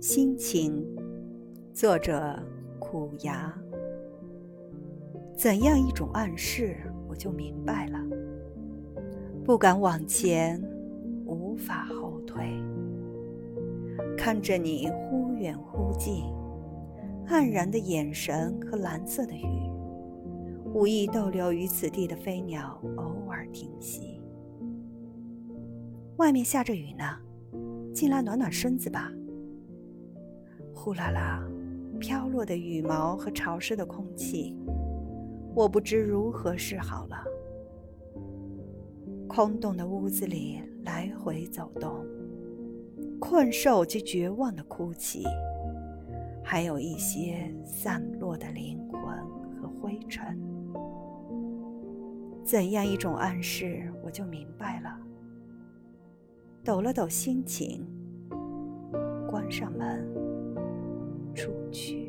心情，作者苦牙。怎样一种暗示，我就明白了。不敢往前，无法后退。看着你忽远忽近，黯然的眼神和蓝色的雨，无意逗留于此地的飞鸟偶尔停息。外面下着雨呢，进来暖暖身子吧。呼啦啦，飘落的羽毛和潮湿的空气，我不知如何是好了。空洞的屋子里来回走动，困兽及绝望的哭泣，还有一些散落的灵魂和灰尘。怎样一种暗示，我就明白了。抖了抖心情，关上门，出去。